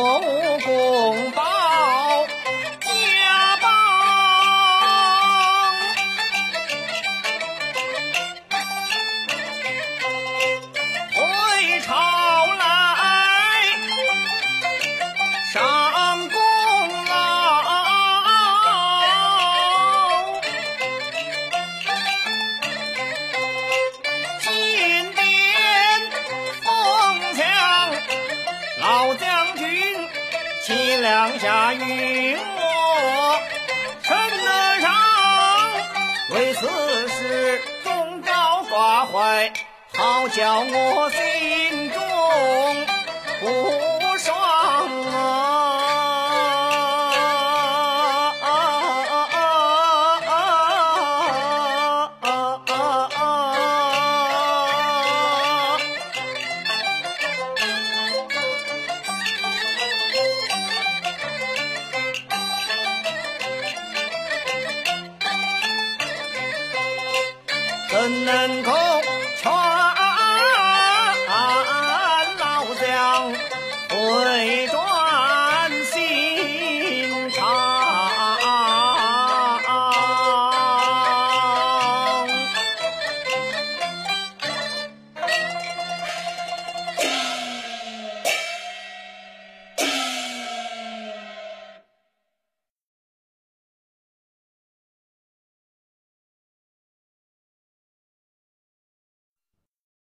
Oh. 老将军，亲两下允我称得上，为此事忠告挂怀，好叫我心中不怎能够劝老将回